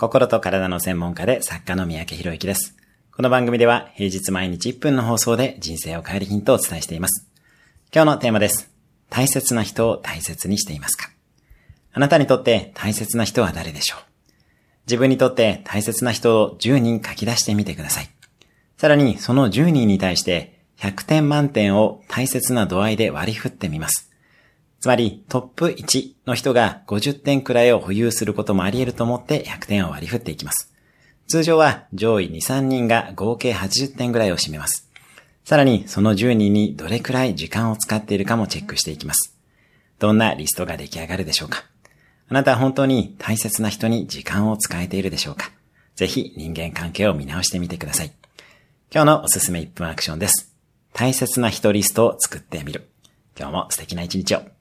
心と体の専門家で作家の三宅博之です。この番組では平日毎日1分の放送で人生を変えるヒントをお伝えしています。今日のテーマです。大切な人を大切にしていますか？あなたにとって大切な人は誰でしょう？自分にとって大切な人を10人書き出してみてください。さらにその10人に対して100点満点を大切な度合いで割り振ってみます。つまりトップ1の人が50点くらいを保有することもあり得ると思って100点を割り振っていきます。通常は上位2、3人が合計80点くらいを占めます。さらにその10人にどれくらい時間を使っているかもチェックしていきます。どんなリストが出来上がるでしょうかあなたは本当に大切な人に時間を使えているでしょうかぜひ人間関係を見直してみてください。今日のおすすめ1分アクションです。大切な人リストを作ってみる。今日も素敵な一日を。